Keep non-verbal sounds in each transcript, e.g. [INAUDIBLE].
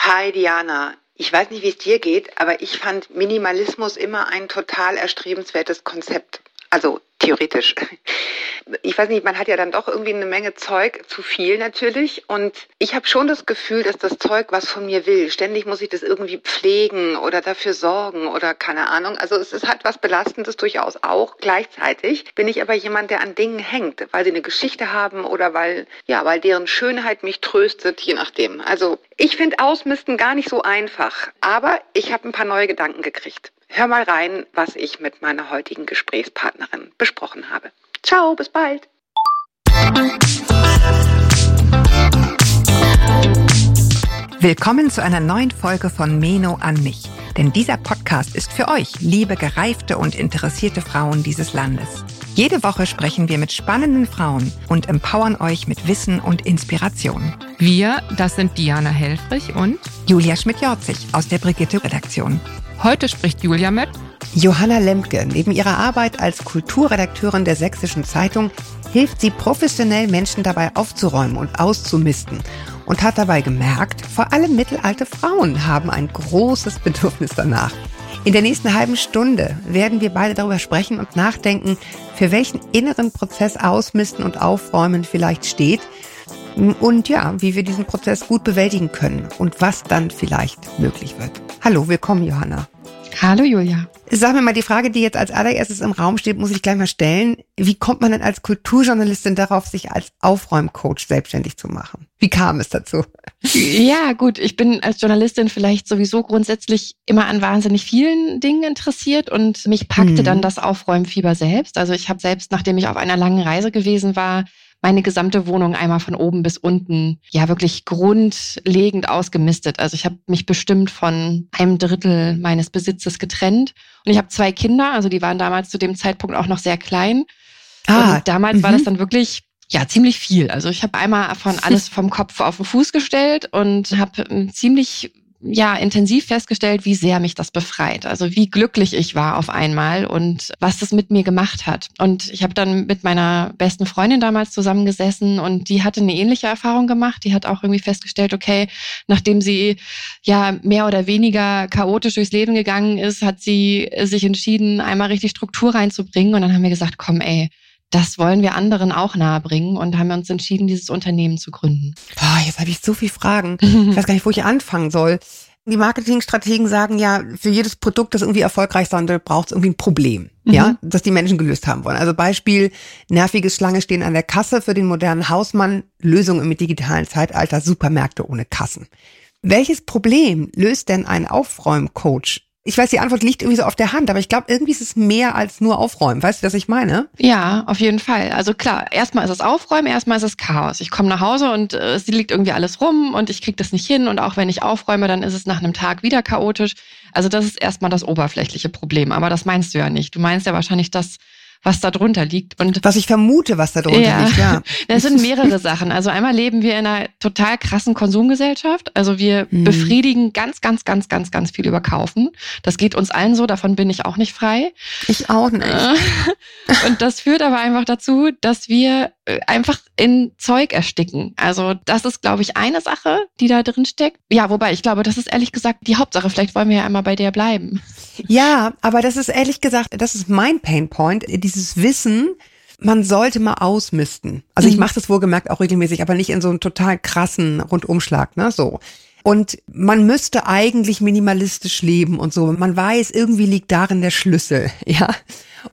Hi Diana. Ich weiß nicht, wie es dir geht, aber ich fand Minimalismus immer ein total erstrebenswertes Konzept. Also theoretisch. Ich weiß nicht, man hat ja dann doch irgendwie eine Menge Zeug, zu viel natürlich. Und ich habe schon das Gefühl, dass das Zeug was von mir will. Ständig muss ich das irgendwie pflegen oder dafür sorgen oder keine Ahnung. Also es ist halt was Belastendes durchaus auch. Gleichzeitig bin ich aber jemand, der an Dingen hängt, weil sie eine Geschichte haben oder weil, ja, weil deren Schönheit mich tröstet, je nachdem. Also ich finde Ausmisten gar nicht so einfach. Aber ich habe ein paar neue Gedanken gekriegt. Hör mal rein, was ich mit meiner heutigen Gesprächspartnerin besprochen habe. Ciao, bis bald. Willkommen zu einer neuen Folge von Meno an mich. Denn dieser Podcast ist für euch, liebe gereifte und interessierte Frauen dieses Landes. Jede Woche sprechen wir mit spannenden Frauen und empowern euch mit Wissen und Inspiration. Wir, das sind Diana Helfrich und Julia Schmidt-Jorzig aus der Brigitte-Redaktion. Heute spricht Julia mit Johanna Lemke. Neben ihrer Arbeit als Kulturredakteurin der Sächsischen Zeitung hilft sie professionell Menschen dabei aufzuräumen und auszumisten und hat dabei gemerkt, vor allem mittelalte Frauen haben ein großes Bedürfnis danach. In der nächsten halben Stunde werden wir beide darüber sprechen und nachdenken, für welchen inneren Prozess Ausmisten und Aufräumen vielleicht steht und ja, wie wir diesen Prozess gut bewältigen können und was dann vielleicht möglich wird. Hallo, willkommen, Johanna. Hallo, Julia. Sag mir mal, die Frage, die jetzt als allererstes im Raum steht, muss ich gleich mal stellen. Wie kommt man denn als Kulturjournalistin darauf, sich als Aufräumcoach selbstständig zu machen? Wie kam es dazu? Ja, gut, ich bin als Journalistin vielleicht sowieso grundsätzlich immer an wahnsinnig vielen Dingen interessiert und mich packte hm. dann das Aufräumfieber selbst. Also ich habe selbst, nachdem ich auf einer langen Reise gewesen war, meine gesamte Wohnung einmal von oben bis unten ja wirklich grundlegend ausgemistet. Also ich habe mich bestimmt von einem Drittel meines Besitzes getrennt und ich habe zwei Kinder, also die waren damals zu dem Zeitpunkt auch noch sehr klein. Ah, und damals war das mhm. dann wirklich ja, ziemlich viel. Also ich habe einmal von [LAUGHS] alles vom Kopf auf den Fuß gestellt und habe ziemlich ja intensiv festgestellt, wie sehr mich das befreit. Also wie glücklich ich war auf einmal und was das mit mir gemacht hat. Und ich habe dann mit meiner besten Freundin damals zusammengesessen und die hatte eine ähnliche Erfahrung gemacht. Die hat auch irgendwie festgestellt, okay, nachdem sie ja mehr oder weniger chaotisch durchs Leben gegangen ist, hat sie sich entschieden, einmal richtig Struktur reinzubringen. Und dann haben wir gesagt, komm, ey, das wollen wir anderen auch nahebringen und haben uns entschieden, dieses Unternehmen zu gründen. Boah, jetzt habe ich so viele Fragen. [LAUGHS] Ich weiß gar nicht, wo ich anfangen soll. Die Marketingstrategen sagen ja, für jedes Produkt, das irgendwie erfolgreich sein will, braucht es irgendwie ein Problem, mhm. ja, das die Menschen gelöst haben wollen. Also Beispiel, nerviges Schlange stehen an der Kasse für den modernen Hausmann, Lösung im digitalen Zeitalter, Supermärkte ohne Kassen. Welches Problem löst denn ein Aufräumcoach ich weiß, die Antwort liegt irgendwie so auf der Hand, aber ich glaube, irgendwie ist es mehr als nur Aufräumen. Weißt du, was ich meine? Ja, auf jeden Fall. Also klar, erstmal ist es Aufräumen, erstmal ist es Chaos. Ich komme nach Hause und äh, es liegt irgendwie alles rum und ich kriege das nicht hin. Und auch wenn ich aufräume, dann ist es nach einem Tag wieder chaotisch. Also das ist erstmal das oberflächliche Problem. Aber das meinst du ja nicht. Du meinst ja wahrscheinlich das, was da drunter liegt. Und was ich vermute, was da drunter ja, liegt, ja. [LAUGHS] Das sind mehrere Sachen. Also einmal leben wir in einer total krassen Konsumgesellschaft. Also wir mhm. befriedigen ganz, ganz, ganz, ganz, ganz viel über Kaufen. Das geht uns allen so, davon bin ich auch nicht frei. Ich auch nicht. [LAUGHS] Und das führt aber einfach dazu, dass wir äh, einfach in Zeug ersticken. Also das ist, glaube ich, eine Sache, die da drin steckt. Ja, wobei ich glaube, das ist ehrlich gesagt die Hauptsache. Vielleicht wollen wir ja einmal bei der bleiben. [LAUGHS] Ja, aber das ist ehrlich gesagt, das ist mein Painpoint, dieses Wissen, man sollte mal ausmisten. Also ich mhm. mache das wohlgemerkt auch regelmäßig, aber nicht in so einem total krassen Rundumschlag, ne? So. Und man müsste eigentlich minimalistisch leben und so. Man weiß, irgendwie liegt darin der Schlüssel, [LAUGHS] ja.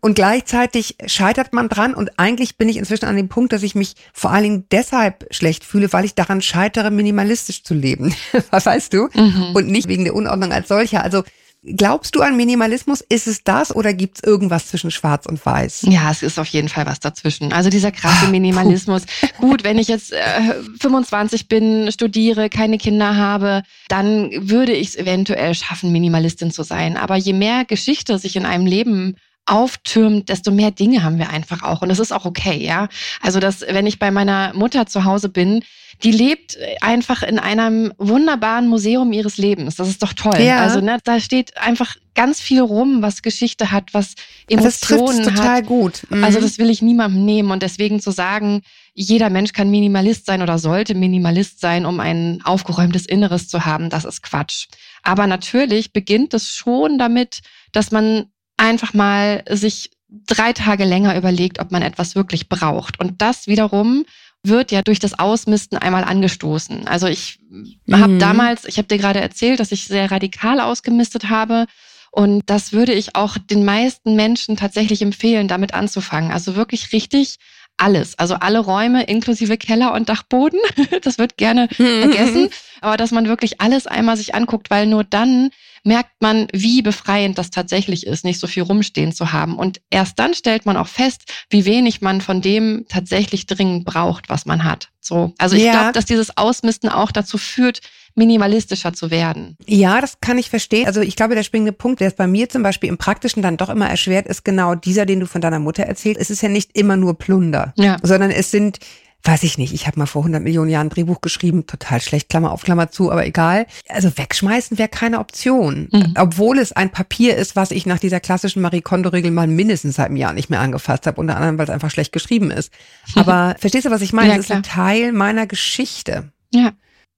Und gleichzeitig scheitert man dran und eigentlich bin ich inzwischen an dem Punkt, dass ich mich vor allen Dingen deshalb schlecht fühle, weil ich daran scheitere, minimalistisch zu leben. [LAUGHS] Was weißt du? Mhm. Und nicht wegen der Unordnung als solcher. Also Glaubst du an Minimalismus? Ist es das oder gibt es irgendwas zwischen Schwarz und Weiß? Ja, es ist auf jeden Fall was dazwischen. Also dieser krasse ah, Minimalismus. Gut, wenn ich jetzt äh, 25 bin, studiere, keine Kinder habe, dann würde ich es eventuell schaffen, Minimalistin zu sein. Aber je mehr Geschichte sich in einem Leben auftürmt, desto mehr Dinge haben wir einfach auch. Und das ist auch okay, ja. Also, dass, wenn ich bei meiner Mutter zu Hause bin, die lebt einfach in einem wunderbaren Museum ihres Lebens. Das ist doch toll. Ja. Also ne, da steht einfach ganz viel rum, was Geschichte hat, was Emotionen das total hat. gut. Mhm. Also das will ich niemandem nehmen und deswegen zu sagen, jeder Mensch kann Minimalist sein oder sollte Minimalist sein, um ein aufgeräumtes Inneres zu haben, das ist Quatsch. Aber natürlich beginnt es schon damit, dass man einfach mal sich drei Tage länger überlegt, ob man etwas wirklich braucht. Und das wiederum wird ja durch das Ausmisten einmal angestoßen. Also ich mhm. habe damals, ich habe dir gerade erzählt, dass ich sehr radikal ausgemistet habe. Und das würde ich auch den meisten Menschen tatsächlich empfehlen, damit anzufangen. Also wirklich richtig alles. Also alle Räume inklusive Keller und Dachboden. [LAUGHS] Das wird gerne [LAUGHS] vergessen. Aber dass man wirklich alles einmal sich anguckt, weil nur dann merkt man, wie befreiend das tatsächlich ist, nicht so viel rumstehen zu haben. Und erst dann stellt man auch fest, wie wenig man von dem tatsächlich dringend braucht, was man hat. So. Also ich ja. glaube, dass dieses Ausmisten auch dazu führt, minimalistischer zu werden. Ja, das kann ich verstehen. Also ich glaube, der springende Punkt, der es bei mir zum Beispiel im Praktischen dann doch immer erschwert, ist genau dieser, den du von deiner Mutter erzählt. Es ist ja nicht immer nur Plunder, ja. sondern es sind weiß ich nicht, ich habe mal vor 100 Millionen Jahren ein Drehbuch geschrieben, total schlecht, Klammer auf, Klammer zu, aber egal. Also wegschmeißen wäre keine Option. Mhm. Obwohl es ein Papier ist, was ich nach dieser klassischen Marie Kondo-Regel mal mindestens seit einem Jahr nicht mehr angefasst habe, unter anderem, weil es einfach schlecht geschrieben ist. [LAUGHS] Aber verstehst du, was ich meine? Ja, es ist ein Teil meiner Geschichte. Ja.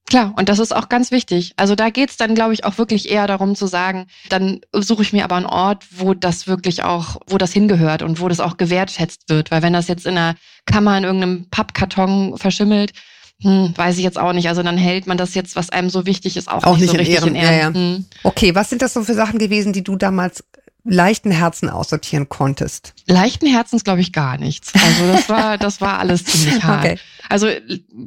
Klar, und das ist auch ganz wichtig. Also da geht's dann, glaube ich, auch wirklich eher darum zu sagen, dann suche ich mir aber einen Ort, wo das wirklich auch, wo das hingehört und wo das auch gewertschätzt wird. Weil wenn das jetzt in einer Kammer in irgendeinem Pappkarton verschimmelt, hm, weiß ich jetzt auch nicht. Also dann hält man das jetzt, was einem so wichtig ist, auch, auch nicht, nicht so in richtig Ehren. in Ehren. Ja, ja. Hm. Okay, was sind das so für Sachen gewesen, die du damals leichten Herzen aussortieren konntest? Leichten Herzens glaube ich gar nichts. Also das war, [LAUGHS] das war alles ziemlich hart. Okay. Also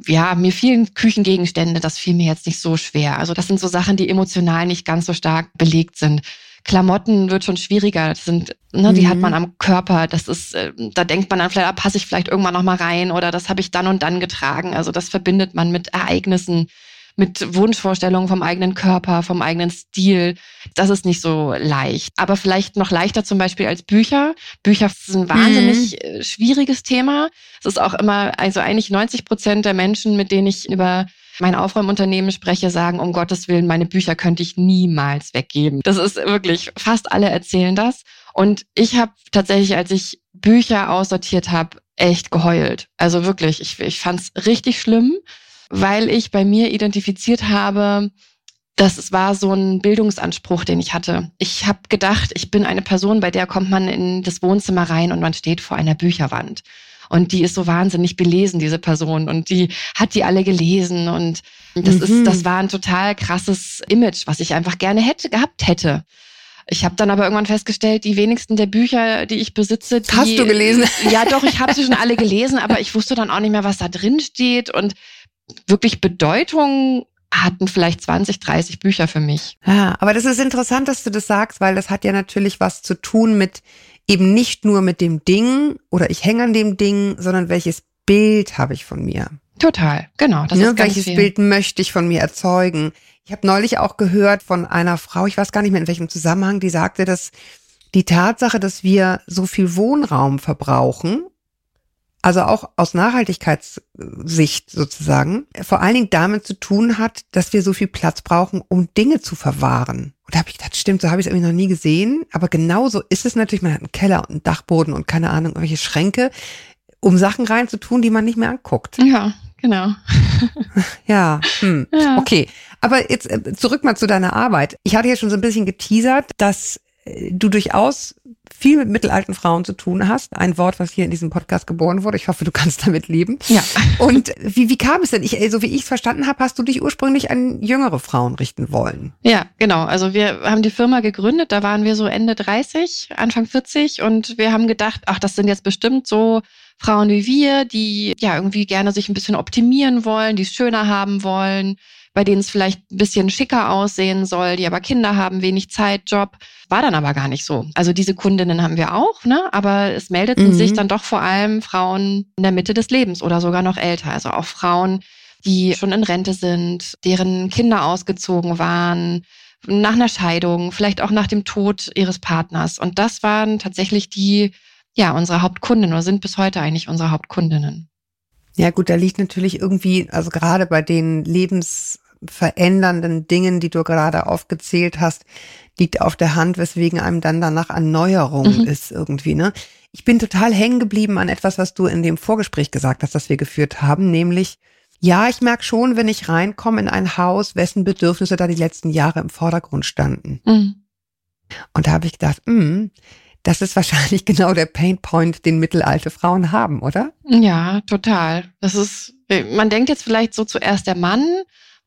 ja, mir fielen Küchengegenstände, das fiel mir jetzt nicht so schwer. Also das sind so Sachen, die emotional nicht ganz so stark belegt sind. Klamotten wird schon schwieriger. Das sind, ne, die hat mhm. man am Körper. Das ist, äh, da denkt man dann vielleicht, ah, passe ich vielleicht irgendwann noch mal rein oder das habe ich dann und dann getragen. Also das verbindet man mit Ereignissen mit Wunschvorstellungen vom eigenen Körper, vom eigenen Stil. Das ist nicht so leicht. Aber vielleicht noch leichter zum Beispiel als Bücher. Bücher sind ein wahnsinnig mhm. schwieriges Thema. Es ist auch immer, also eigentlich 90 Prozent der Menschen, mit denen ich über mein Aufräumunternehmen spreche, sagen, um Gottes Willen, meine Bücher könnte ich niemals weggeben. Das ist wirklich, fast alle erzählen das. Und ich habe tatsächlich, als ich Bücher aussortiert habe, echt geheult. Also wirklich, ich, ich fand es richtig schlimm weil ich bei mir identifiziert habe, dass es war so ein Bildungsanspruch, den ich hatte. Ich habe gedacht, ich bin eine Person, bei der kommt man in das Wohnzimmer rein und man steht vor einer Bücherwand. Und die ist so wahnsinnig belesen, diese Person. Und die hat die alle gelesen. Und das mhm. ist, das war ein total krasses Image, was ich einfach gerne hätte, gehabt hätte. Ich habe dann aber irgendwann festgestellt, die wenigsten der Bücher, die ich besitze, die, hast du gelesen? Ja, doch, ich habe sie schon [LAUGHS] alle gelesen, aber ich wusste dann auch nicht mehr, was da drin steht und wirklich Bedeutung hatten vielleicht 20, 30 Bücher für mich. Ja, aber das ist interessant, dass du das sagst, weil das hat ja natürlich was zu tun mit eben nicht nur mit dem Ding oder ich hänge an dem Ding, sondern welches Bild habe ich von mir. Total, genau. Das ne, ist welches viel. Bild möchte ich von mir erzeugen? Ich habe neulich auch gehört von einer Frau, ich weiß gar nicht mehr in welchem Zusammenhang, die sagte, dass die Tatsache, dass wir so viel Wohnraum verbrauchen also auch aus Nachhaltigkeitssicht sozusagen, vor allen Dingen damit zu tun hat, dass wir so viel Platz brauchen, um Dinge zu verwahren. Und da habe ich gedacht, stimmt, so habe ich es irgendwie noch nie gesehen. Aber genauso ist es natürlich, man hat einen Keller und einen Dachboden und keine Ahnung, irgendwelche Schränke, um Sachen reinzutun, die man nicht mehr anguckt. Ja, genau. [LAUGHS] ja, hm. ja, okay. Aber jetzt äh, zurück mal zu deiner Arbeit. Ich hatte ja schon so ein bisschen geteasert, dass du durchaus viel mit mittelalten Frauen zu tun hast. Ein Wort, was hier in diesem Podcast geboren wurde. Ich hoffe, du kannst damit leben. Ja. [LAUGHS] Und wie, wie kam es denn? Ich, so wie ich es verstanden habe, hast du dich ursprünglich an jüngere Frauen richten wollen. Ja, genau. Also wir haben die Firma gegründet, da waren wir so Ende 30, Anfang 40 und wir haben gedacht, ach, das sind jetzt bestimmt so Frauen wie wir, die ja irgendwie gerne sich ein bisschen optimieren wollen, die es schöner haben wollen, bei denen es vielleicht ein bisschen schicker aussehen soll, die aber Kinder haben, wenig Zeit, Job. War dann aber gar nicht so. Also diese Kundinnen haben wir auch, ne? aber es meldeten mhm. sich dann doch vor allem Frauen in der Mitte des Lebens oder sogar noch älter. Also auch Frauen, die schon in Rente sind, deren Kinder ausgezogen waren, nach einer Scheidung, vielleicht auch nach dem Tod ihres Partners. Und das waren tatsächlich die, ja, unsere Hauptkundinnen oder sind bis heute eigentlich unsere Hauptkundinnen. Ja gut, da liegt natürlich irgendwie, also gerade bei den lebensverändernden Dingen, die du gerade aufgezählt hast, liegt auf der Hand, weswegen einem dann danach Erneuerung mhm. ist irgendwie, ne? Ich bin total hängen geblieben an etwas, was du in dem Vorgespräch gesagt hast, das wir geführt haben, nämlich, ja, ich merke schon, wenn ich reinkomme in ein Haus, wessen Bedürfnisse da die letzten Jahre im Vordergrund standen. Mhm. Und da habe ich gedacht, mh, hm, das ist wahrscheinlich [LAUGHS] genau der Painpoint, den mittelalte Frauen haben, oder? Ja, total. Das ist, man denkt jetzt vielleicht so zuerst der Mann,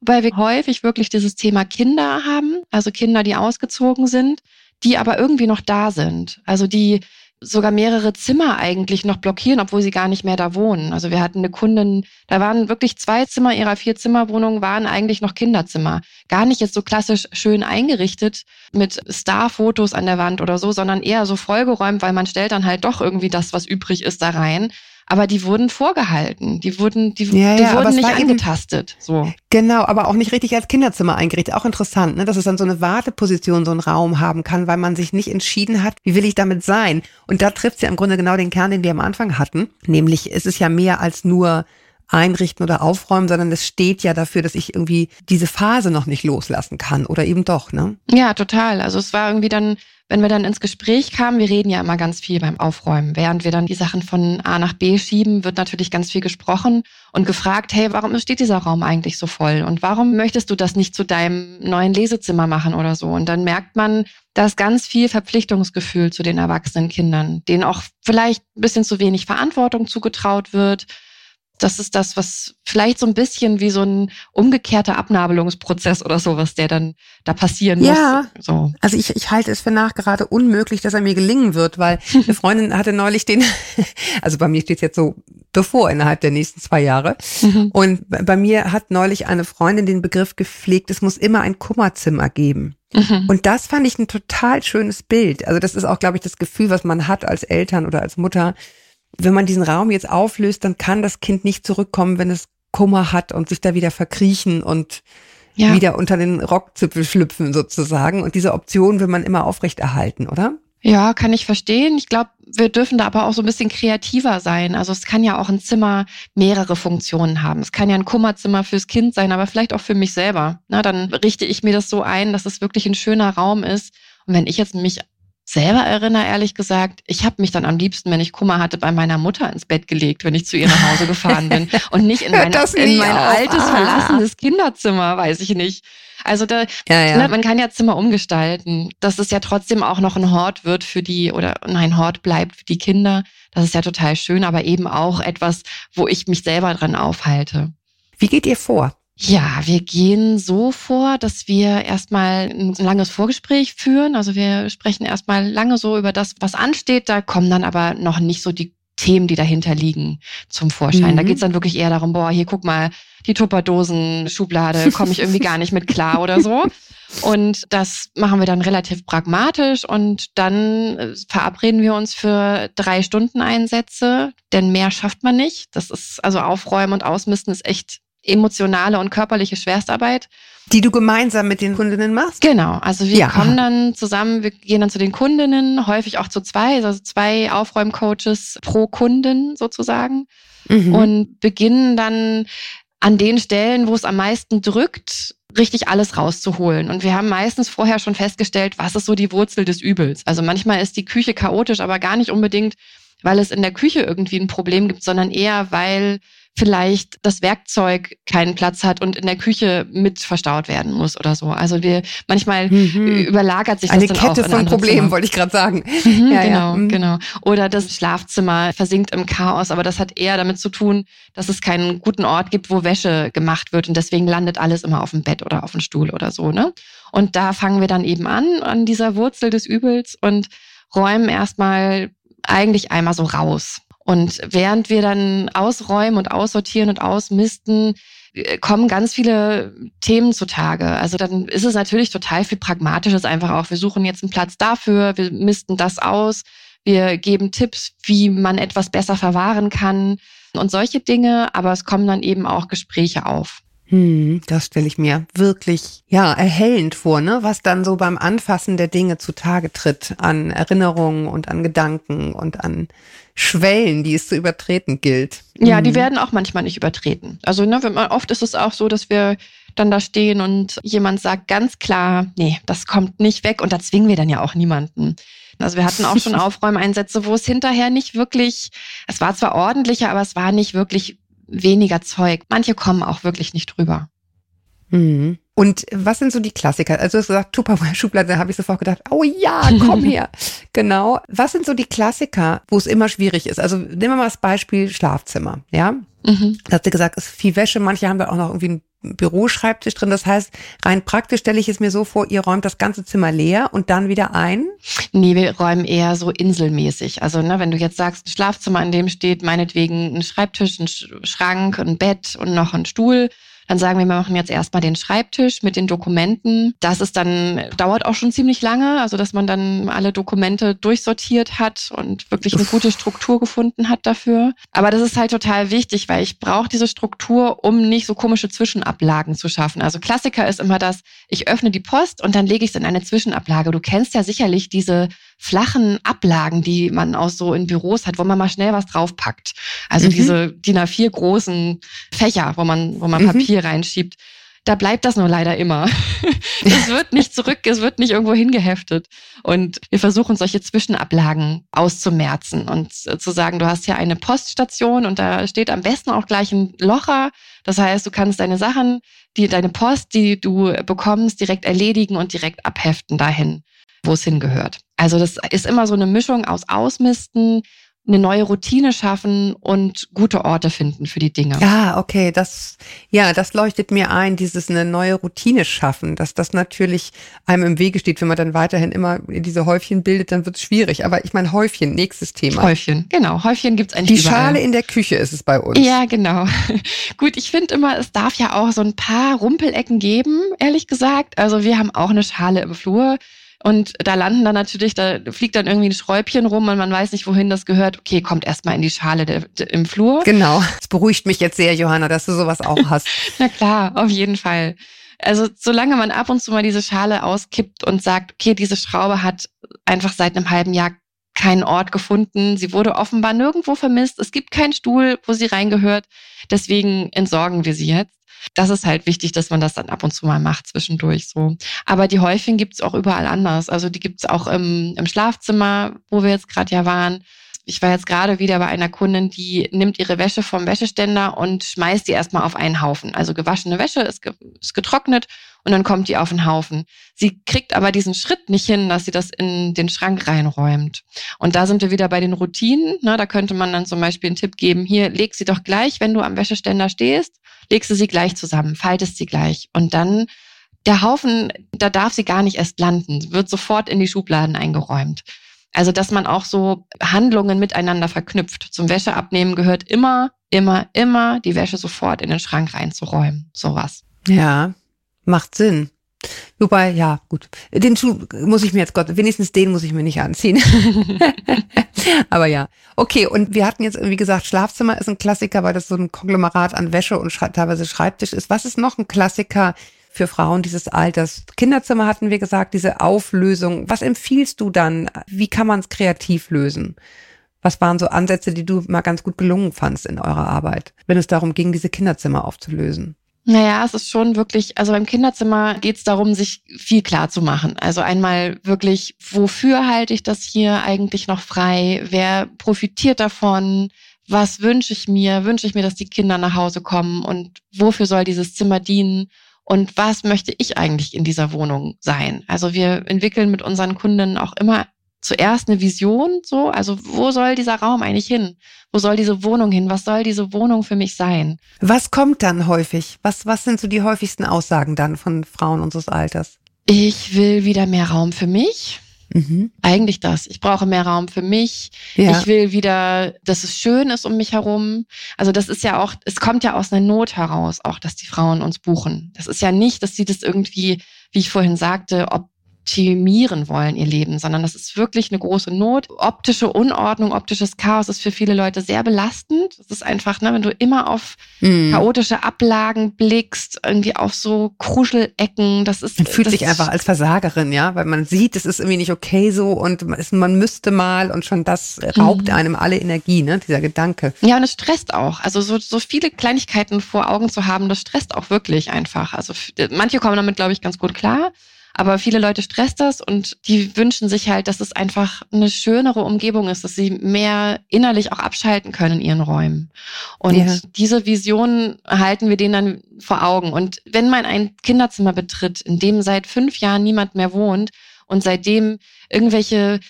weil wir häufig wirklich dieses Thema Kinder haben, also Kinder, die ausgezogen sind, die aber irgendwie noch da sind. Also die sogar mehrere Zimmer eigentlich noch blockieren, obwohl sie gar nicht mehr da wohnen. Also wir hatten eine Kundin, da waren wirklich zwei Zimmer ihrer Vier-Zimmer-Wohnung waren eigentlich noch Kinderzimmer. Gar nicht jetzt so klassisch schön eingerichtet mit Starfotos an der Wand oder so, sondern eher so vollgeräumt, weil man stellt dann halt doch irgendwie das, was übrig ist, da rein aber die wurden vorgehalten, die wurden, die, ja, die ja, wurden nicht angetastet. So. Genau, aber auch nicht richtig als Kinderzimmer eingerichtet. Auch interessant, ne? dass es dann so eine Warteposition, so einen Raum haben kann, weil man sich nicht entschieden hat, wie will ich damit sein. Und da trifft es ja im Grunde genau den Kern, den wir am Anfang hatten. Nämlich, es ist ja mehr als nur einrichten oder aufräumen, sondern es steht ja dafür, dass ich irgendwie diese Phase noch nicht loslassen kann oder eben doch, ne? Ja, total. Also es war irgendwie dann wenn wir dann ins Gespräch kamen, wir reden ja immer ganz viel beim Aufräumen. Während wir dann die Sachen von A nach B schieben, wird natürlich ganz viel gesprochen und gefragt, hey, warum steht dieser Raum eigentlich so voll? Und warum möchtest du das nicht zu deinem neuen Lesezimmer machen oder so? Und dann merkt man, da ist ganz viel Verpflichtungsgefühl zu den erwachsenen Kindern, denen auch vielleicht ein bisschen zu wenig Verantwortung zugetraut wird das ist das, was vielleicht so ein bisschen wie so ein umgekehrter Abnabelungsprozess oder sowas, der dann da passieren muss. Ja, so. also ich, ich halte es für nachgerade unmöglich, dass er mir gelingen wird, weil [LAUGHS] eine Freundin hatte neulich den, [LAUGHS] also bei mir steht jetzt so bevor innerhalb der nächsten zwei Jahre. Mhm. Und bei mir hat neulich eine Freundin den Begriff gepflegt, es muss immer ein Kummerzimmer geben. Mhm. Und das fand ich ein total schönes Bild. Also das ist auch, glaube ich, das Gefühl, was man hat als Eltern oder als Mutter, wenn man diesen Raum jetzt auflöst, dann kann das Kind nicht zurückkommen, wenn es Kummer hat und sich da wieder verkriechen und ja. wieder unter den Rockzipfel schlüpfen sozusagen. Und diese Option will man immer aufrechterhalten, oder? Ja, kann ich verstehen. Ich glaube, wir dürfen da aber auch so ein bisschen kreativer sein. Also es kann ja auch ein Zimmer mehrere Funktionen haben. Es kann ja ein Kummerzimmer fürs Kind sein, aber vielleicht auch für mich selber. Na, dann richte ich mir das so ein, dass es wirklich ein schöner Raum ist. Und wenn ich jetzt mich selber erinnere, ehrlich gesagt, ich habe mich dann am liebsten, wenn ich Kummer hatte, bei meiner Mutter ins Bett gelegt, wenn ich zu ihr nach Hause gefahren bin [LAUGHS] und nicht in mein, in mein altes, ah. verlassenes Kinderzimmer, weiß ich nicht. Also da, ja, ja. Ne, man kann ja Zimmer umgestalten, dass es ja trotzdem auch noch ein Hort wird für die oder nein, Hort bleibt für die Kinder. Das ist ja total schön, aber eben auch etwas, wo ich mich selber dran aufhalte. Wie geht ihr vor? Ja, wir gehen so vor, dass wir erstmal ein langes Vorgespräch führen. Also wir sprechen erstmal lange so über das, was ansteht. Da kommen dann aber noch nicht so die Themen, die dahinter liegen, zum Vorschein. Mhm. Da geht's dann wirklich eher darum, boah, hier guck mal, die Tupperdosen-Schublade, komme ich irgendwie gar nicht mit klar oder so. Und das machen wir dann relativ pragmatisch und dann äh, verabreden wir uns für drei Stunden Einsätze, denn mehr schafft man nicht. Das ist also Aufräumen und Ausmisten ist echt emotionale und körperliche Schwerstarbeit. Die du gemeinsam mit den Kundinnen machst? Genau. Also wir ja. kommen dann zusammen, wir gehen dann zu den Kundinnen, häufig auch zu zwei, also zwei Aufräumcoaches pro Kundin sozusagen mhm. und beginnen dann an den Stellen, wo es am meisten drückt, richtig alles rauszuholen. Und wir haben meistens vorher schon festgestellt, was ist so die Wurzel des Übels. Also manchmal ist die Küche chaotisch, aber gar nicht unbedingt, weil es in der Küche irgendwie ein Problem gibt, sondern eher, weil vielleicht das Werkzeug keinen Platz hat und in der Küche mit verstaut werden muss oder so. Also wir manchmal mhm. überlagert sich das Eine dann Kette auch von Problemen, Zimmer. wollte ich gerade sagen. Mhm, ja, genau, ja. Mhm. genau. Oder das Schlafzimmer versinkt im Chaos, aber das hat eher damit zu tun, dass es keinen guten Ort gibt, wo Wäsche gemacht wird und deswegen landet alles immer auf dem Bett oder auf dem Stuhl oder so, ne? Und da fangen wir dann eben an, an dieser Wurzel des Übels und räumen erstmal eigentlich einmal so raus. Und während wir dann ausräumen und aussortieren und ausmisten, äh, kommen ganz viele Themen zutage. Also dann ist es natürlich total viel Pragmatisches einfach auch. Wir suchen jetzt einen Platz dafür, wir misten das aus, wir geben Tipps, wie man etwas besser verwahren kann und solche Dinge, aber es kommen dann eben auch Gespräche auf. Hm, das stelle ich mir wirklich, ja, erhellend vor, ne? Was dann so beim Anfassen der Dinge zutage tritt an Erinnerungen und an Gedanken und an Schwellen, die es zu übertreten gilt. Ja, die hm. werden auch manchmal nicht übertreten. Also, ne, man, oft ist es auch so, dass wir dann da stehen und jemand sagt ganz klar, nee, das kommt nicht weg und da zwingen wir dann ja auch niemanden. Also wir hatten auch schon [LAUGHS] Aufräumeinsätze, wo es hinterher nicht wirklich, es war zwar ordentlicher, aber es war nicht wirklich weniger Zeug. Manche kommen auch wirklich nicht drüber. Mhm. Und was sind so die Klassiker? Also du hast gesagt, Tupperware-Schublade, da habe ich sofort gedacht, oh ja, komm [LAUGHS] her. genau. Was sind so die Klassiker, wo es immer schwierig ist? Also nehmen wir mal das Beispiel Schlafzimmer, ja? Mhm. Da hast du gesagt, es ist viel Wäsche, manche haben da auch noch irgendwie ein Büroschreibtisch drin. Das heißt, rein praktisch stelle ich es mir so vor, ihr räumt das ganze Zimmer leer und dann wieder ein? Nee, wir räumen eher so inselmäßig. Also, ne, wenn du jetzt sagst, ein Schlafzimmer, in dem steht meinetwegen ein Schreibtisch, ein Schrank, ein Bett und noch ein Stuhl, dann sagen wir, wir machen jetzt erstmal den Schreibtisch mit den Dokumenten. Das ist dann, dauert auch schon ziemlich lange, also dass man dann alle Dokumente durchsortiert hat und wirklich eine gute Struktur gefunden hat dafür. Aber das ist halt total wichtig, weil ich brauche diese Struktur, um nicht so komische Zwischenablagen zu schaffen. Also Klassiker ist immer das, ich öffne die Post und dann lege ich es in eine Zwischenablage. Du kennst ja sicherlich diese flachen Ablagen, die man auch so in Büros hat, wo man mal schnell was draufpackt. Also mhm. diese DIN A4 großen Fächer, wo man, wo man mhm. Papier reinschiebt. Da bleibt das nur leider immer. [LAUGHS] es wird nicht zurück, es wird nicht irgendwo hingeheftet. Und wir versuchen solche Zwischenablagen auszumerzen und zu sagen, du hast hier eine Poststation und da steht am besten auch gleich ein Locher. Das heißt, du kannst deine Sachen, die, deine Post, die du bekommst, direkt erledigen und direkt abheften dahin wo es hingehört. Also das ist immer so eine Mischung aus Ausmisten, eine neue Routine schaffen und gute Orte finden für die Dinge. Ja, okay, das, ja, das leuchtet mir ein, dieses eine neue Routine schaffen, dass das natürlich einem im Wege steht, wenn man dann weiterhin immer diese Häufchen bildet, dann wird es schwierig. Aber ich meine Häufchen, nächstes Thema. Häufchen, genau. Häufchen gibt's eigentlich Die überall. Schale in der Küche ist es bei uns. Ja, genau. [LAUGHS] Gut, ich finde immer, es darf ja auch so ein paar Rumpelecken geben, ehrlich gesagt. Also wir haben auch eine Schale im Flur und da landen dann natürlich, da fliegt dann irgendwie ein Schräubchen rum und man weiß nicht, wohin das gehört. Okay, kommt erstmal in die Schale der, der, im Flur. Genau. Es beruhigt mich jetzt sehr, Johanna, dass du sowas auch [LAUGHS] hast. Na klar, auf jeden Fall. Also solange man ab und zu mal diese Schale auskippt und sagt, okay, diese Schraube hat einfach seit einem halben Jahr keinen Ort gefunden. Sie wurde offenbar nirgendwo vermisst. Es gibt keinen Stuhl, wo sie reingehört. Deswegen entsorgen wir sie jetzt das ist halt wichtig, dass man das dann ab und zu mal macht zwischendurch so. Aber die Häufchen gibt's auch überall anders. Also die gibt's auch im, im Schlafzimmer, wo wir jetzt gerade ja waren. Ich war jetzt gerade wieder bei einer Kundin, die nimmt ihre Wäsche vom Wäscheständer und schmeißt die erstmal auf einen Haufen. Also gewaschene Wäsche ist, ge ist getrocknet und dann kommt die auf den Haufen. Sie kriegt aber diesen Schritt nicht hin, dass sie das in den Schrank reinräumt. Und da sind wir wieder bei den Routinen. Ne? Da könnte man dann zum Beispiel einen Tipp geben, hier leg sie doch gleich, wenn du am Wäscheständer stehst, legst du sie gleich zusammen, faltest sie gleich. Und dann der Haufen, da darf sie gar nicht erst landen, wird sofort in die Schubladen eingeräumt. Also, dass man auch so Handlungen miteinander verknüpft. Zum Wäscheabnehmen gehört immer, immer, immer die Wäsche sofort in den Schrank reinzuräumen. Sowas. Ja, macht Sinn. Wobei, ja, gut. Den Schuh muss ich mir jetzt Gott, wenigstens den muss ich mir nicht anziehen. [LAUGHS] Aber ja. Okay, und wir hatten jetzt, wie gesagt, Schlafzimmer ist ein Klassiker, weil das so ein Konglomerat an Wäsche und teilweise Schreibtisch ist. Was ist noch ein Klassiker für Frauen dieses Alters? Kinderzimmer hatten wir gesagt, diese Auflösung. Was empfiehlst du dann? Wie kann man es kreativ lösen? Was waren so Ansätze, die du mal ganz gut gelungen fandst in eurer Arbeit, wenn es darum ging, diese Kinderzimmer aufzulösen? Naja, es ist schon wirklich, also beim Kinderzimmer geht es darum, sich viel klar zu machen. Also einmal wirklich, wofür halte ich das hier eigentlich noch frei? Wer profitiert davon? Was wünsche ich mir? Wünsche ich mir, dass die Kinder nach Hause kommen? Und wofür soll dieses Zimmer dienen? Und was möchte ich eigentlich in dieser Wohnung sein? Also wir entwickeln mit unseren Kunden auch immer zuerst eine Vision, so, also wo soll dieser Raum eigentlich hin? Wo soll diese Wohnung hin? Was soll diese Wohnung für mich sein? Was kommt dann häufig? Was, was sind so die häufigsten Aussagen dann von Frauen unseres Alters? Ich will wieder mehr Raum für mich. Mhm. Eigentlich das. Ich brauche mehr Raum für mich. Ja. Ich will wieder, dass es schön ist um mich herum. Also das ist ja auch, es kommt ja aus einer Not heraus, auch dass die Frauen uns buchen. Das ist ja nicht, dass sie das irgendwie, wie ich vorhin sagte, ob optimieren wollen, ihr Leben, sondern das ist wirklich eine große Not. Optische Unordnung, optisches Chaos ist für viele Leute sehr belastend. Es ist einfach, ne, wenn du immer auf mm. chaotische Ablagen blickst, irgendwie auf so Kruschelecken, das ist. Man fühlt das sich einfach als Versagerin, ja, weil man sieht, es ist irgendwie nicht okay so und man müsste mal und schon das raubt mm. einem alle Energie, ne, dieser Gedanke. Ja, und es stresst auch. Also so, so viele Kleinigkeiten vor Augen zu haben, das stresst auch wirklich einfach. Also manche kommen damit, glaube ich, ganz gut klar. Aber viele Leute stresst das und die wünschen sich halt, dass es einfach eine schönere Umgebung ist, dass sie mehr innerlich auch abschalten können in ihren Räumen. Und ja. diese Vision halten wir denen dann vor Augen. Und wenn man ein Kinderzimmer betritt, in dem seit fünf Jahren niemand mehr wohnt und seitdem irgendwelche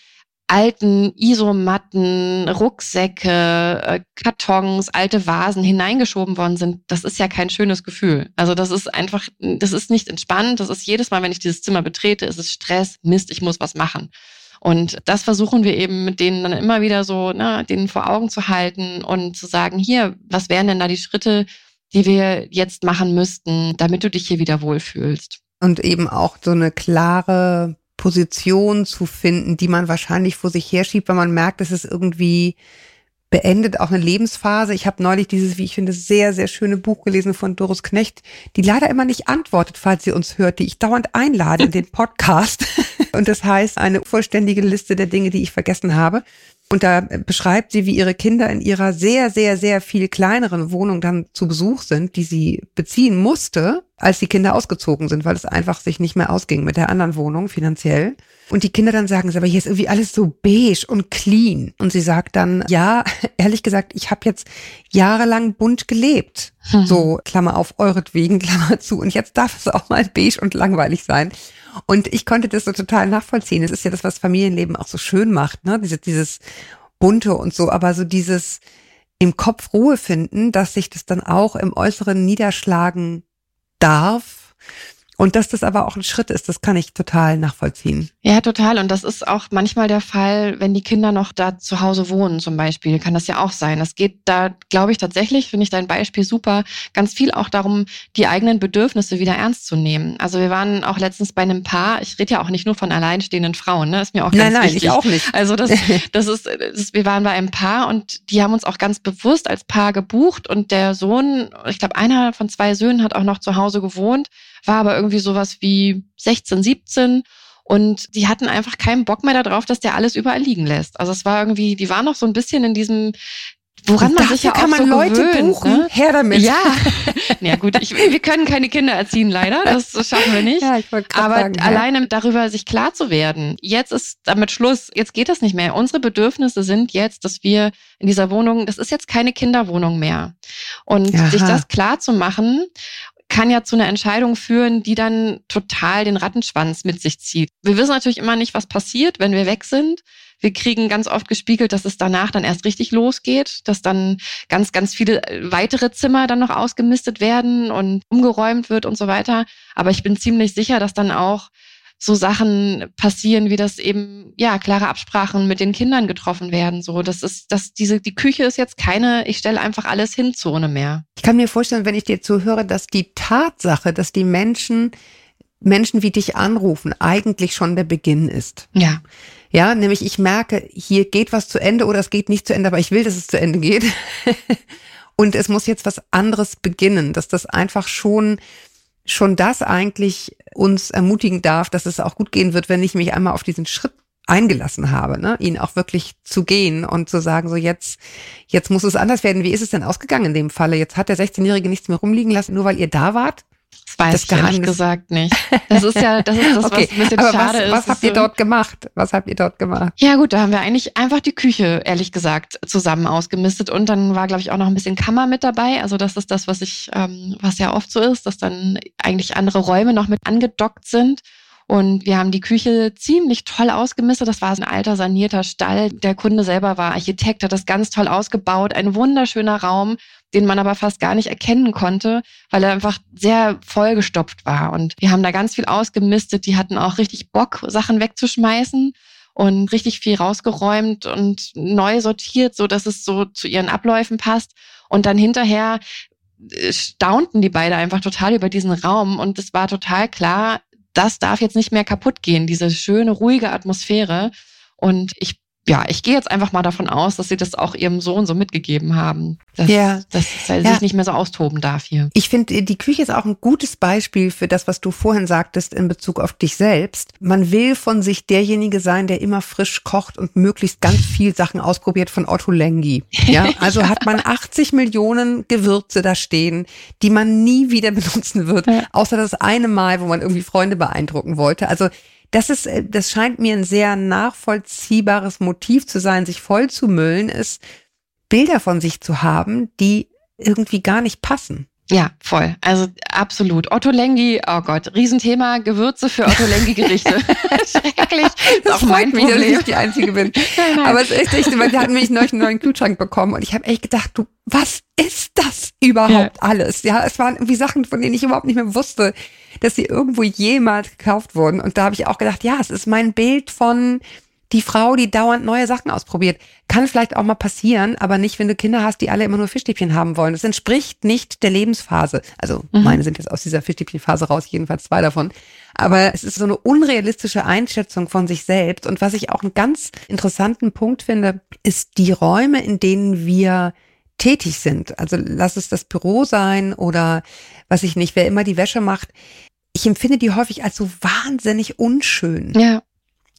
alten Isomatten, Rucksäcke, äh, Kartons, alte Vasen hineingeschoben worden sind, das ist ja kein schönes Gefühl. Also das ist einfach, das ist nicht entspannt. Das ist jedes Mal, wenn ich dieses Zimmer betrete, ist es Stress, Mist, ich muss was machen. Und das versuchen wir eben mit denen dann immer wieder so, ne, denen vor Augen zu halten und zu sagen, hier, was wären denn da die Schritte, die wir jetzt machen müssten, damit du dich hier wieder wohlfühlst? Und eben auch so eine klare Position zu finden, die man wahrscheinlich vor sich herschiebt, wenn man merkt, es ist irgendwie beendet auch eine Lebensphase. Ich habe neulich dieses, wie ich finde, sehr, sehr schöne Buch gelesen von Doris Knecht, die leider immer nicht antwortet, falls sie uns hört, die ich dauernd einlade in den [LAUGHS] Podcast. Und das heißt, eine vollständige Liste der Dinge, die ich vergessen habe. Und da beschreibt sie, wie ihre Kinder in ihrer sehr, sehr, sehr viel kleineren Wohnung dann zu Besuch sind, die sie beziehen musste, als die Kinder ausgezogen sind, weil es einfach sich nicht mehr ausging mit der anderen Wohnung finanziell. Und die Kinder dann sagen, aber hier ist irgendwie alles so beige und clean. Und sie sagt dann, ja, [LAUGHS] ehrlich gesagt, ich habe jetzt jahrelang bunt gelebt. Hm. So, Klammer auf, euretwegen, [LAUGHS] Klammer zu. Und jetzt darf es auch mal beige und langweilig sein. Und ich konnte das so total nachvollziehen. Es ist ja das, was Familienleben auch so schön macht, ne? Dieses, dieses bunte und so, aber so dieses im Kopf Ruhe finden, dass sich das dann auch im Äußeren niederschlagen darf und dass das aber auch ein Schritt ist, das kann ich total nachvollziehen. Ja, total. Und das ist auch manchmal der Fall, wenn die Kinder noch da zu Hause wohnen, zum Beispiel, kann das ja auch sein. Es geht da, glaube ich, tatsächlich, finde ich dein Beispiel super, ganz viel auch darum, die eigenen Bedürfnisse wieder ernst zu nehmen. Also wir waren auch letztens bei einem Paar, ich rede ja auch nicht nur von alleinstehenden Frauen, ne? Ist mir auch ganz nein, nein, wichtig. ich auch nicht. Also das, [LAUGHS] das ist, das ist, wir waren bei einem Paar und die haben uns auch ganz bewusst als Paar gebucht und der Sohn, ich glaube, einer von zwei Söhnen hat auch noch zu Hause gewohnt war aber irgendwie sowas wie 16, 17 und die hatten einfach keinen Bock mehr darauf, dass der alles überall liegen lässt. Also es war irgendwie, die waren noch so ein bisschen in diesem Woran und man sich ja kann man so Leute gewöhnt, buchen. Ne? Her damit. Ja. [LAUGHS] ja gut, ich, wir können keine Kinder erziehen leider, das schaffen wir nicht. Ja, ich Aber sagen, alleine ja. darüber sich klar zu werden, jetzt ist damit Schluss, jetzt geht das nicht mehr. Unsere Bedürfnisse sind jetzt, dass wir in dieser Wohnung, das ist jetzt keine Kinderwohnung mehr. Und Aha. sich das klar zu machen kann ja zu einer Entscheidung führen, die dann total den Rattenschwanz mit sich zieht. Wir wissen natürlich immer nicht, was passiert, wenn wir weg sind. Wir kriegen ganz oft gespiegelt, dass es danach dann erst richtig losgeht, dass dann ganz, ganz viele äh, weitere Zimmer dann noch ausgemistet werden und umgeräumt wird und so weiter. Aber ich bin ziemlich sicher, dass dann auch so Sachen passieren, wie das eben, ja, klare Absprachen mit den Kindern getroffen werden. So, das ist, dass diese, die Küche ist jetzt keine, ich stelle einfach alles hin Zone mehr. Ich kann mir vorstellen, wenn ich dir zuhöre, dass die Tatsache, dass die Menschen, Menschen wie dich anrufen, eigentlich schon der Beginn ist. Ja. Ja, nämlich ich merke, hier geht was zu Ende oder es geht nicht zu Ende, aber ich will, dass es zu Ende geht. [LAUGHS] Und es muss jetzt was anderes beginnen, dass das einfach schon schon das eigentlich uns ermutigen darf, dass es auch gut gehen wird, wenn ich mich einmal auf diesen Schritt eingelassen habe, ne, ihn auch wirklich zu gehen und zu sagen, so jetzt, jetzt muss es anders werden. Wie ist es denn ausgegangen in dem Falle? Jetzt hat der 16-Jährige nichts mehr rumliegen lassen, nur weil ihr da wart? Das weiß das ich ehrlich gesagt nicht. [LAUGHS] Das ist ja, das ist das, okay. was ein bisschen Aber schade was, ist. Was habt ihr dort gemacht? Was habt ihr dort gemacht? Ja gut, da haben wir eigentlich einfach die Küche, ehrlich gesagt, zusammen ausgemistet und dann war, glaube ich, auch noch ein bisschen Kammer mit dabei. Also das ist das, was ich, ähm, was ja oft so ist, dass dann eigentlich andere Räume noch mit angedockt sind. Und wir haben die Küche ziemlich toll ausgemistet. Das war ein alter sanierter Stall. Der Kunde selber war Architekt, hat das ganz toll ausgebaut. Ein wunderschöner Raum, den man aber fast gar nicht erkennen konnte, weil er einfach sehr vollgestopft war. Und wir haben da ganz viel ausgemistet. Die hatten auch richtig Bock, Sachen wegzuschmeißen und richtig viel rausgeräumt und neu sortiert, so dass es so zu ihren Abläufen passt. Und dann hinterher äh, staunten die beide einfach total über diesen Raum und es war total klar, das darf jetzt nicht mehr kaputt gehen, diese schöne, ruhige Atmosphäre. Und ich ja, ich gehe jetzt einfach mal davon aus, dass sie das auch ihrem Sohn so mitgegeben haben, dass, ja. dass er ja. sich nicht mehr so austoben darf hier. Ich finde, die Küche ist auch ein gutes Beispiel für das, was du vorhin sagtest in Bezug auf dich selbst. Man will von sich derjenige sein, der immer frisch kocht und möglichst ganz viel Sachen ausprobiert von Otto Lengi. Ja, [LAUGHS] also ja. hat man 80 Millionen Gewürze da stehen, die man nie wieder [LAUGHS] benutzen wird, außer das eine Mal, wo man irgendwie Freunde beeindrucken wollte. Also das ist, äh, das scheint mir ein sehr nachvollziehbares Motiv zu sein, sich voll zu müllen, ist Bilder von sich zu haben, die irgendwie gar nicht passen. Ja, voll. Also absolut. Otto Lengi, oh Gott, Riesenthema, Gewürze für Otto Lengi-Gerichte. [LAUGHS] Schrecklich. Das, das ist auch mein Problem. Mich, dass ich die Einzige bin. [LAUGHS] Nein, nein. Aber es ist echt, echt weil die hatten mich neulich einen neuen Kühlschrank bekommen und ich habe echt gedacht, du, was ist das überhaupt ja. alles? Ja, es waren irgendwie Sachen, von denen ich überhaupt nicht mehr wusste, dass sie irgendwo jemals gekauft wurden. Und da habe ich auch gedacht, ja, es ist mein Bild von die Frau, die dauernd neue Sachen ausprobiert. Kann vielleicht auch mal passieren, aber nicht, wenn du Kinder hast, die alle immer nur Fischstäbchen haben wollen. Das entspricht nicht der Lebensphase. Also mhm. meine sind jetzt aus dieser Fischstäbchenphase raus, jedenfalls zwei davon. Aber es ist so eine unrealistische Einschätzung von sich selbst. Und was ich auch einen ganz interessanten Punkt finde, ist die Räume, in denen wir tätig sind. Also lass es das Büro sein oder was ich nicht, wer immer die Wäsche macht. Ich empfinde die häufig als so wahnsinnig unschön. Ja.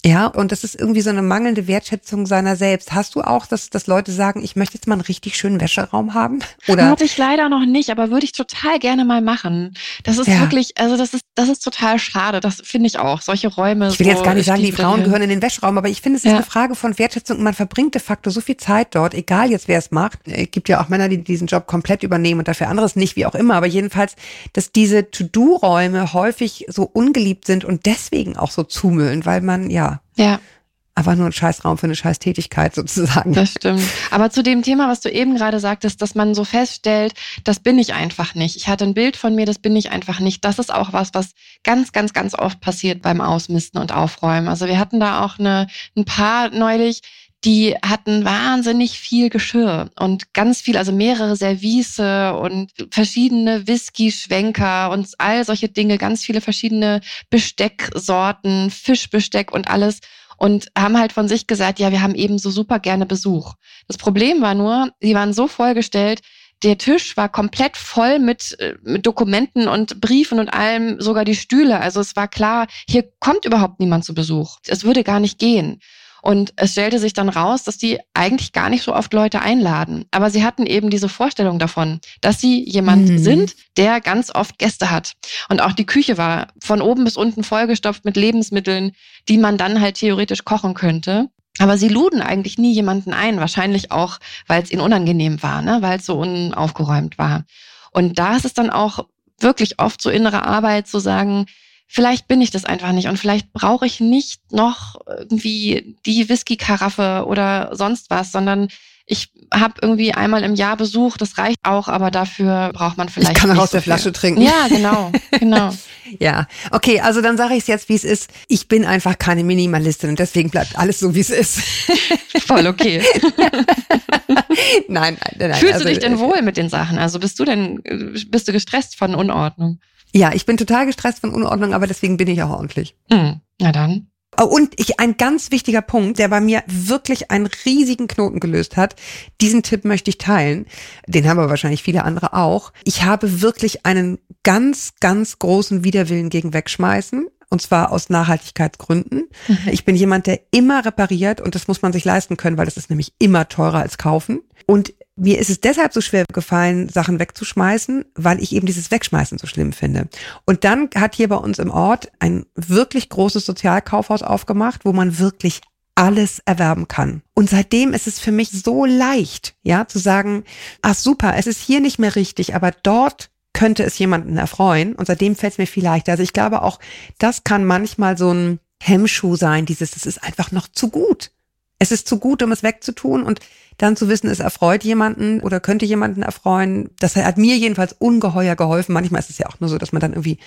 Ja, und das ist irgendwie so eine mangelnde Wertschätzung seiner selbst. Hast du auch, dass, dass Leute sagen, ich möchte jetzt mal einen richtig schönen Wäscheraum haben? [LAUGHS] Oder? Hatte ich leider noch nicht, aber würde ich total gerne mal machen. Das ist ja. wirklich, also das ist, das ist total schade. Das finde ich auch. Solche Räume. Ich will so jetzt gar nicht sagen, die Frauen gehören in den Wäscheraum, aber ich finde, es ist ja. eine Frage von Wertschätzung. Man verbringt de facto so viel Zeit dort, egal jetzt wer es macht. Es gibt ja auch Männer, die diesen Job komplett übernehmen und dafür anderes nicht, wie auch immer. Aber jedenfalls, dass diese To-Do-Räume häufig so ungeliebt sind und deswegen auch so zumüllen, weil man, ja, ja. Aber nur ein Scheißraum für eine Scheißtätigkeit sozusagen. Das stimmt. Aber zu dem Thema, was du eben gerade sagtest, dass man so feststellt, das bin ich einfach nicht. Ich hatte ein Bild von mir, das bin ich einfach nicht. Das ist auch was, was ganz, ganz, ganz oft passiert beim Ausmisten und Aufräumen. Also wir hatten da auch eine, ein paar neulich, die hatten wahnsinnig viel Geschirr und ganz viel, also mehrere Service und verschiedene Whisky-Schwenker und all solche Dinge, ganz viele verschiedene Bestecksorten, Fischbesteck und alles und haben halt von sich gesagt, ja, wir haben eben so super gerne Besuch. Das Problem war nur, sie waren so vollgestellt, der Tisch war komplett voll mit, äh, mit Dokumenten und Briefen und allem, sogar die Stühle. Also es war klar, hier kommt überhaupt niemand zu Besuch. Es würde gar nicht gehen. Und es stellte sich dann raus, dass die eigentlich gar nicht so oft Leute einladen. Aber sie hatten eben diese Vorstellung davon, dass sie jemand mhm. sind, der ganz oft Gäste hat. Und auch die Küche war von oben bis unten vollgestopft mit Lebensmitteln, die man dann halt theoretisch kochen könnte. Aber sie luden eigentlich nie jemanden ein, wahrscheinlich auch, weil es ihnen unangenehm war, ne? weil es so unaufgeräumt war. Und da ist es dann auch wirklich oft so innere Arbeit zu sagen, vielleicht bin ich das einfach nicht und vielleicht brauche ich nicht noch irgendwie die Whisky-Karaffe oder sonst was, sondern ich habe irgendwie einmal im Jahr Besuch, das reicht auch, aber dafür braucht man vielleicht. Ich kann auch aus so der viel. Flasche trinken. Ja, genau, [LAUGHS] genau. ja, okay, also dann sage ich es jetzt, wie es ist. Ich bin einfach keine Minimalistin und deswegen bleibt alles so, wie es ist. [LAUGHS] Voll okay. [LAUGHS] nein, nein, nein. Fühlst also, du dich denn wohl mit den Sachen? Also bist du denn, bist du gestresst von Unordnung? Ja, ich bin total gestresst von Unordnung, aber deswegen bin ich auch ordentlich. Mhm. Na dann. Oh, und ich, ein ganz wichtiger Punkt, der bei mir wirklich einen riesigen Knoten gelöst hat. Diesen Tipp möchte ich teilen. Den haben aber wahrscheinlich viele andere auch. Ich habe wirklich einen ganz, ganz großen Widerwillen gegen Wegschmeißen. Und zwar aus Nachhaltigkeitsgründen. Mhm. Ich bin jemand, der immer repariert und das muss man sich leisten können, weil das ist nämlich immer teurer als kaufen. Und mir ist es deshalb so schwer gefallen, Sachen wegzuschmeißen, weil ich eben dieses Wegschmeißen so schlimm finde. Und dann hat hier bei uns im Ort ein wirklich großes Sozialkaufhaus aufgemacht, wo man wirklich alles erwerben kann. Und seitdem ist es für mich so leicht, ja, zu sagen, ach super, es ist hier nicht mehr richtig, aber dort könnte es jemanden erfreuen. Und seitdem fällt es mir viel leichter. Also ich glaube auch, das kann manchmal so ein Hemmschuh sein, dieses, es ist einfach noch zu gut. Es ist zu gut, um es wegzutun und dann zu wissen, es erfreut jemanden oder könnte jemanden erfreuen. Das hat mir jedenfalls ungeheuer geholfen. Manchmal ist es ja auch nur so, dass man dann irgendwie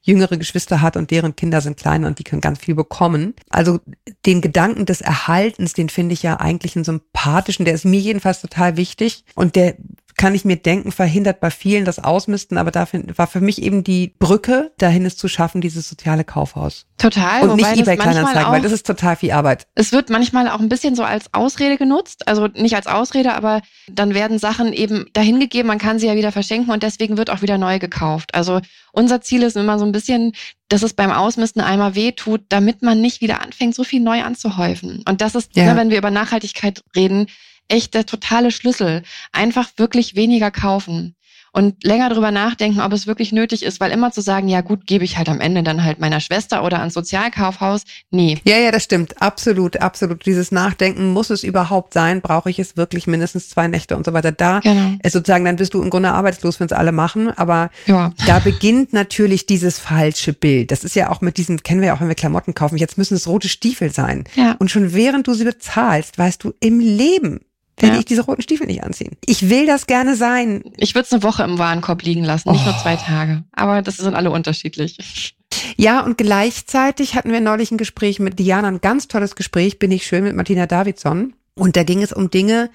jüngere Geschwister hat und deren Kinder sind klein und die können ganz viel bekommen. Also den Gedanken des Erhaltens, den finde ich ja eigentlich einen sympathischen, der ist mir jedenfalls total wichtig und der kann ich mir denken, verhindert bei vielen das Ausmisten, aber dafür war für mich eben die Brücke, dahin es zu schaffen, dieses soziale Kaufhaus. Total. Und nicht eBay Kleinanzeigen, weil das ist total viel Arbeit. Es wird manchmal auch ein bisschen so als Ausrede genutzt, also nicht als Ausrede, aber dann werden Sachen eben dahingegeben, man kann sie ja wieder verschenken und deswegen wird auch wieder neu gekauft. Also unser Ziel ist immer so ein bisschen, dass es beim Ausmisten einmal weh tut, damit man nicht wieder anfängt, so viel neu anzuhäufen. Und das ist, ja. Ne, wenn wir über Nachhaltigkeit reden, echt der totale Schlüssel. Einfach wirklich weniger kaufen und länger drüber nachdenken, ob es wirklich nötig ist, weil immer zu sagen, ja gut, gebe ich halt am Ende dann halt meiner Schwester oder ans Sozialkaufhaus, nee. Ja, ja, das stimmt, absolut, absolut. Dieses Nachdenken, muss es überhaupt sein, brauche ich es wirklich mindestens zwei Nächte und so weiter. Da genau. ist sozusagen, dann bist du im Grunde arbeitslos, wenn es alle machen, aber ja. da beginnt natürlich dieses falsche Bild. Das ist ja auch mit diesem, kennen wir ja auch, wenn wir Klamotten kaufen, jetzt müssen es rote Stiefel sein. Ja. Und schon während du sie bezahlst, weißt du im Leben, werde ja. ich diese roten Stiefel nicht anziehen. Ich will das gerne sein. Ich würde es eine Woche im Warenkorb liegen lassen, nicht oh. nur zwei Tage. Aber das sind alle unterschiedlich. Ja, und gleichzeitig hatten wir neulich ein Gespräch mit Diana, ein ganz tolles Gespräch, bin ich schön, mit Martina Davidson. Und da ging es um Dinge,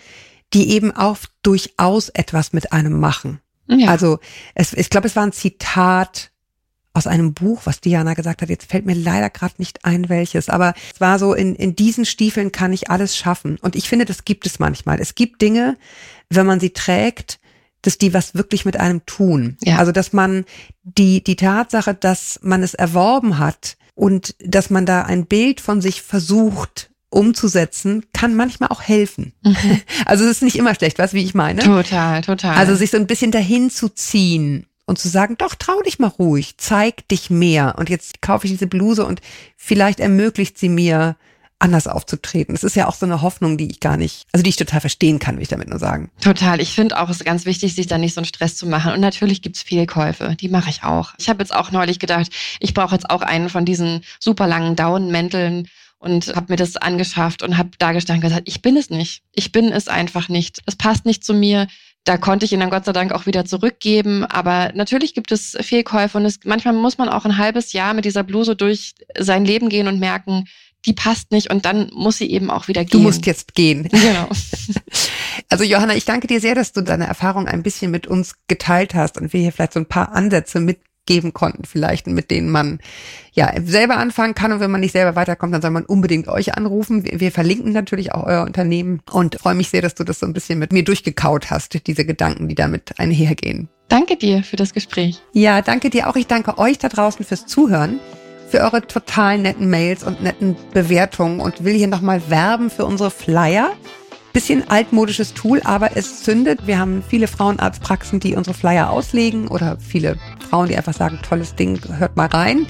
die eben auch durchaus etwas mit einem machen. Ja. Also es, ich glaube, es war ein Zitat aus einem Buch, was Diana gesagt hat. Jetzt fällt mir leider gerade nicht ein, welches. Aber es war so, in, in diesen Stiefeln kann ich alles schaffen. Und ich finde, das gibt es manchmal. Es gibt Dinge, wenn man sie trägt, dass die was wirklich mit einem tun. Ja. Also, dass man die, die Tatsache, dass man es erworben hat und dass man da ein Bild von sich versucht umzusetzen, kann manchmal auch helfen. Mhm. [LAUGHS] Also es ist nicht immer schlecht, was wie ich meine. Total, total. Also sich so ein bisschen dahin zu ziehen und zu sagen, doch, trau dich mal ruhig, zeig dich mehr. Und jetzt kaufe ich diese Bluse und vielleicht ermöglicht sie mir, anders aufzutreten. Das ist ja auch so eine Hoffnung, die ich gar nicht, also die ich total verstehen kann, will ich damit nur sagen. Total. Ich finde auch, es ist ganz wichtig, sich da nicht so einen Stress zu machen. Und natürlich gibt's Fehlkäufe. Die mache ich auch. Ich habe jetzt auch neulich gedacht, ich brauche jetzt auch einen von diesen super langen Daunenmänteln und habe mir das angeschafft und habe da gestanden und gesagt, ich bin es nicht. Ich bin es einfach nicht. Es passt nicht zu mir da konnte ich ihn dann Gott sei Dank auch wieder zurückgeben. Aber natürlich gibt es Fehlkäufe und es, manchmal muss man auch ein halbes Jahr mit dieser Bluse durch sein Leben gehen und merken, die passt nicht und dann muss sie eben auch wieder gehen. Du musst jetzt gehen. [LAUGHS] Genau. [LAUGHS] Also Johanna, ich danke dir sehr, dass du deine Erfahrung ein bisschen mit uns geteilt hast und wir hier vielleicht so ein paar Ansätze mit geben konnten, vielleicht, mit denen man ja selber anfangen kann. Und wenn man nicht selber weiterkommt, dann soll man unbedingt euch anrufen. Wir, wir verlinken natürlich auch euer Unternehmen und freue mich sehr, dass du das so ein bisschen mit mir durchgekaut hast, diese Gedanken, die damit einhergehen. Danke dir für das Gespräch. Ja, danke dir auch. Ich danke euch da draußen fürs Zuhören für eure total netten Mails und netten Bewertungen und will hier nochmal werben für unsere Flyer. Bisschen altmodisches Tool, aber es zündet. Wir haben viele Frauenarztpraxen, die unsere Flyer auslegen oder viele Frauen, die einfach sagen, tolles Ding, hört mal rein.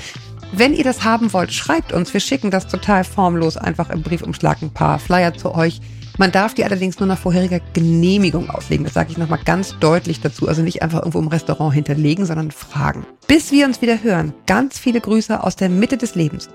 Wenn ihr das haben wollt, schreibt uns. Wir schicken das total formlos einfach im Briefumschlag ein paar Flyer zu euch. Man darf die allerdings nur nach vorheriger Genehmigung auslegen. Das sage ich nochmal ganz deutlich dazu. Also nicht einfach irgendwo im Restaurant hinterlegen, sondern fragen. Bis wir uns wieder hören. Ganz viele Grüße aus der Mitte des Lebens.